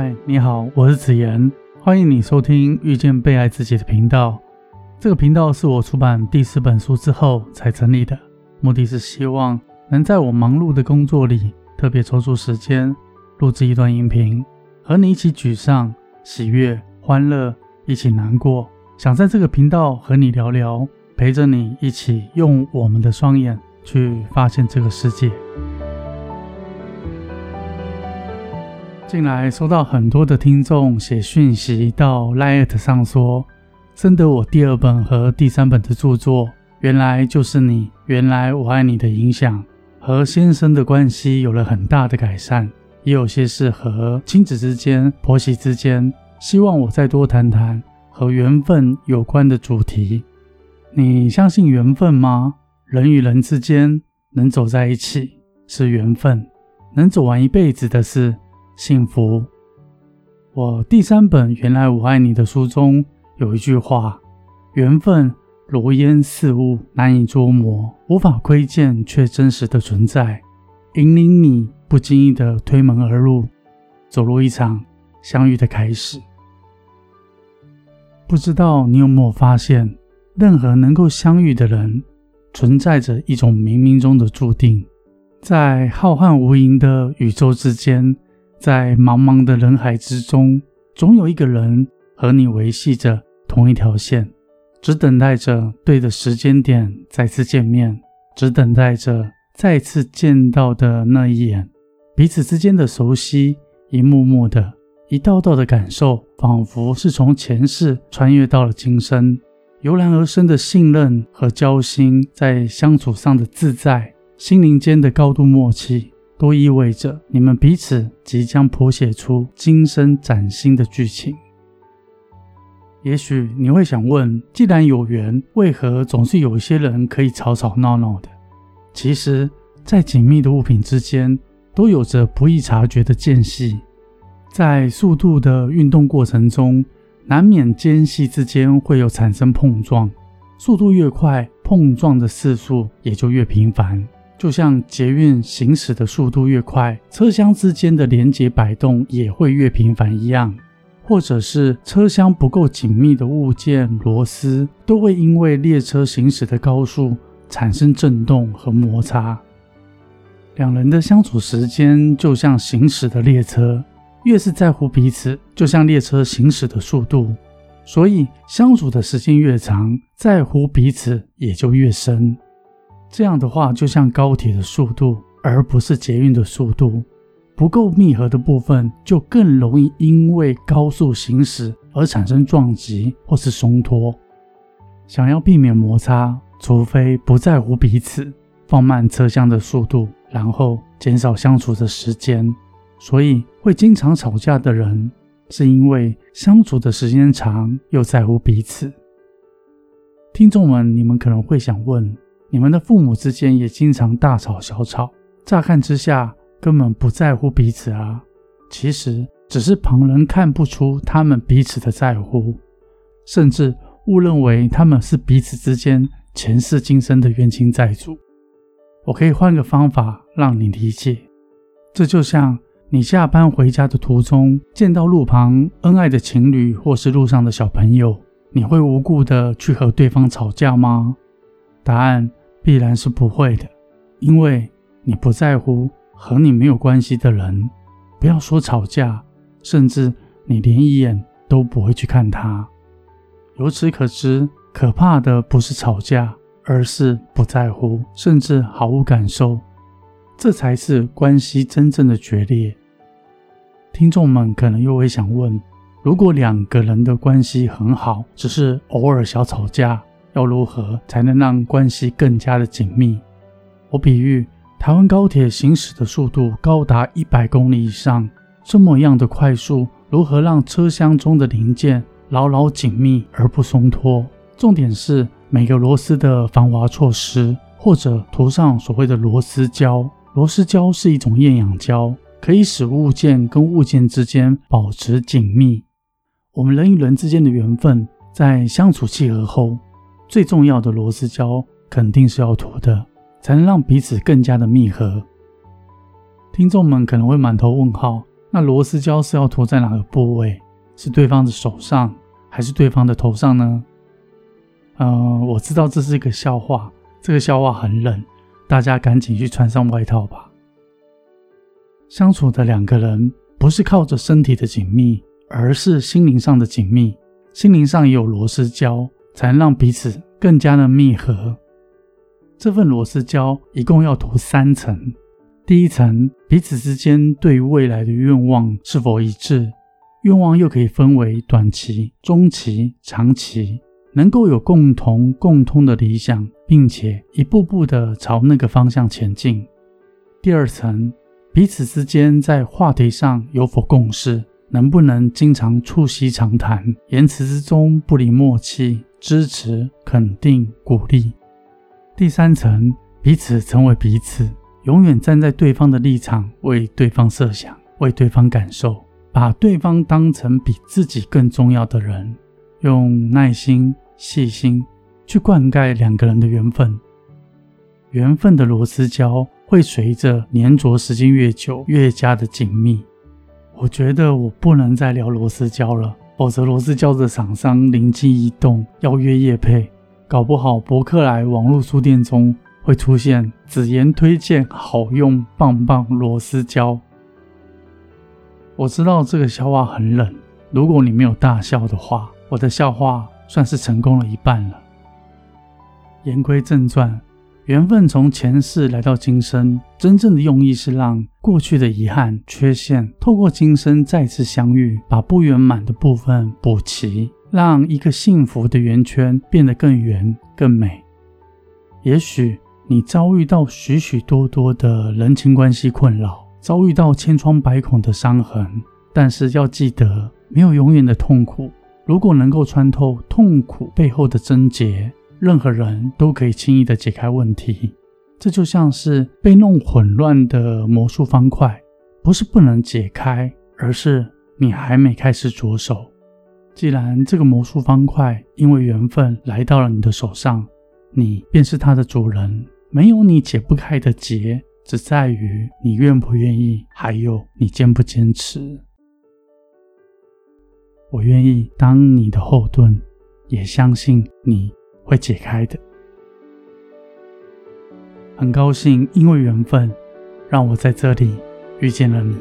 嗨，你好，我是子言，欢迎你收听遇见被爱自己的频道。这个频道是我出版第四本书之后才成立的，目的是希望能在我忙碌的工作里，特别抽出时间录制一段音频，和你一起沮丧、喜悦、欢乐，一起难过。想在这个频道和你聊聊，陪着你一起用我们的双眼去发现这个世界。近来收到很多的听众写讯息到 Light 上说，深得我第二本和第三本的著作，原来就是你，原来我爱你的影响，和先生的关系有了很大的改善，也有些是和亲子之间、婆媳之间，希望我再多谈谈和缘分有关的主题。你相信缘分吗？人与人之间能走在一起是缘分，能走完一辈子的是。幸福。我第三本《原来我爱你》的书中有一句话：“缘分如烟似雾，难以捉摸，无法窥见，却真实的存在，引领你不经意的推门而入，走入一场相遇的开始。”不知道你有没有发现，任何能够相遇的人，存在着一种冥冥中的注定，在浩瀚无垠的宇宙之间。在茫茫的人海之中，总有一个人和你维系着同一条线，只等待着对的时间点再次见面，只等待着再次见到的那一眼，彼此之间的熟悉，一幕幕的，一道道的感受，仿佛是从前世穿越到了今生，油然而生的信任和交心，在相处上的自在，心灵间的高度默契。都意味着你们彼此即将谱写出今生崭新的剧情。也许你会想问：既然有缘，为何总是有一些人可以吵吵闹闹的？其实，在紧密的物品之间，都有着不易察觉的间隙。在速度的运动过程中，难免间隙之间会有产生碰撞。速度越快，碰撞的次数也就越频繁。就像捷运行驶的速度越快，车厢之间的连接摆动也会越频繁一样，或者是车厢不够紧密的物件螺丝，都会因为列车行驶的高速产生震动和摩擦。两人的相处时间就像行驶的列车，越是在乎彼此，就像列车行驶的速度，所以相处的时间越长，在乎彼此也就越深。这样的话，就像高铁的速度，而不是捷运的速度，不够密合的部分就更容易因为高速行驶而产生撞击或是松脱。想要避免摩擦，除非不在乎彼此，放慢车厢的速度，然后减少相处的时间。所以会经常吵架的人，是因为相处的时间长又在乎彼此。听众们，你们可能会想问。你们的父母之间也经常大吵小吵，乍看之下根本不在乎彼此啊。其实只是旁人看不出他们彼此的在乎，甚至误认为他们是彼此之间前世今生的冤亲债主。我可以换个方法让你理解，这就像你下班回家的途中见到路旁恩爱的情侣或是路上的小朋友，你会无故的去和对方吵架吗？答案。必然是不会的，因为你不在乎和你没有关系的人，不要说吵架，甚至你连一眼都不会去看他。由此可知，可怕的不是吵架，而是不在乎，甚至毫无感受，这才是关系真正的决裂。听众们可能又会想问：如果两个人的关系很好，只是偶尔小吵架？要如何才能让关系更加的紧密？我比喻台湾高铁行驶的速度高达一百公里以上，这么样的快速，如何让车厢中的零件牢牢紧密而不松脱？重点是每个螺丝的防滑措施，或者涂上所谓的螺丝胶。螺丝胶是一种厌氧胶，可以使物件跟物件之间保持紧密。我们人与人之间的缘分，在相处契合后。最重要的螺丝胶肯定是要涂的，才能让彼此更加的密合。听众们可能会满头问号：那螺丝胶是要涂在哪个部位？是对方的手上，还是对方的头上呢？嗯，我知道这是一个笑话，这个笑话很冷，大家赶紧去穿上外套吧。相处的两个人不是靠着身体的紧密，而是心灵上的紧密。心灵上也有螺丝胶，才能让彼此更加的密合。这份螺丝胶一共要涂三层。第一层，彼此之间对于未来的愿望是否一致？愿望又可以分为短期、中期、长期，能够有共同共通的理想，并且一步步的朝那个方向前进。第二层。彼此之间在话题上有否共识？能不能经常促膝长谈？言辞之中不离默契，支持、肯定、鼓励。第三层，彼此成为彼此，永远站在对方的立场，为对方设想，为对方感受，把对方当成比自己更重要的人，用耐心、细心去灌溉两个人的缘分。缘分的螺丝胶。会随着粘着时间越久，越加的紧密。我觉得我不能再聊螺丝胶了，否则螺丝胶的厂商灵机一动邀约叶配，搞不好博客来网络书店中会出现紫言推荐好用棒棒螺丝胶。我知道这个笑话很冷，如果你没有大笑的话，我的笑话算是成功了一半了。言归正传。缘分从前世来到今生，真正的用意是让过去的遗憾、缺陷透过今生再次相遇，把不圆满的部分补齐，让一个幸福的圆圈变得更圆、更美。也许你遭遇到许许多多的人情关系困扰，遭遇到千疮百孔的伤痕，但是要记得，没有永远的痛苦。如果能够穿透痛苦背后的症结。任何人都可以轻易的解开问题，这就像是被弄混乱的魔术方块，不是不能解开，而是你还没开始着手。既然这个魔术方块因为缘分来到了你的手上，你便是它的主人，没有你解不开的结，只在于你愿不愿意，还有你坚不坚持。我愿意当你的后盾，也相信你。会解开的。很高兴，因为缘分，让我在这里遇见了你。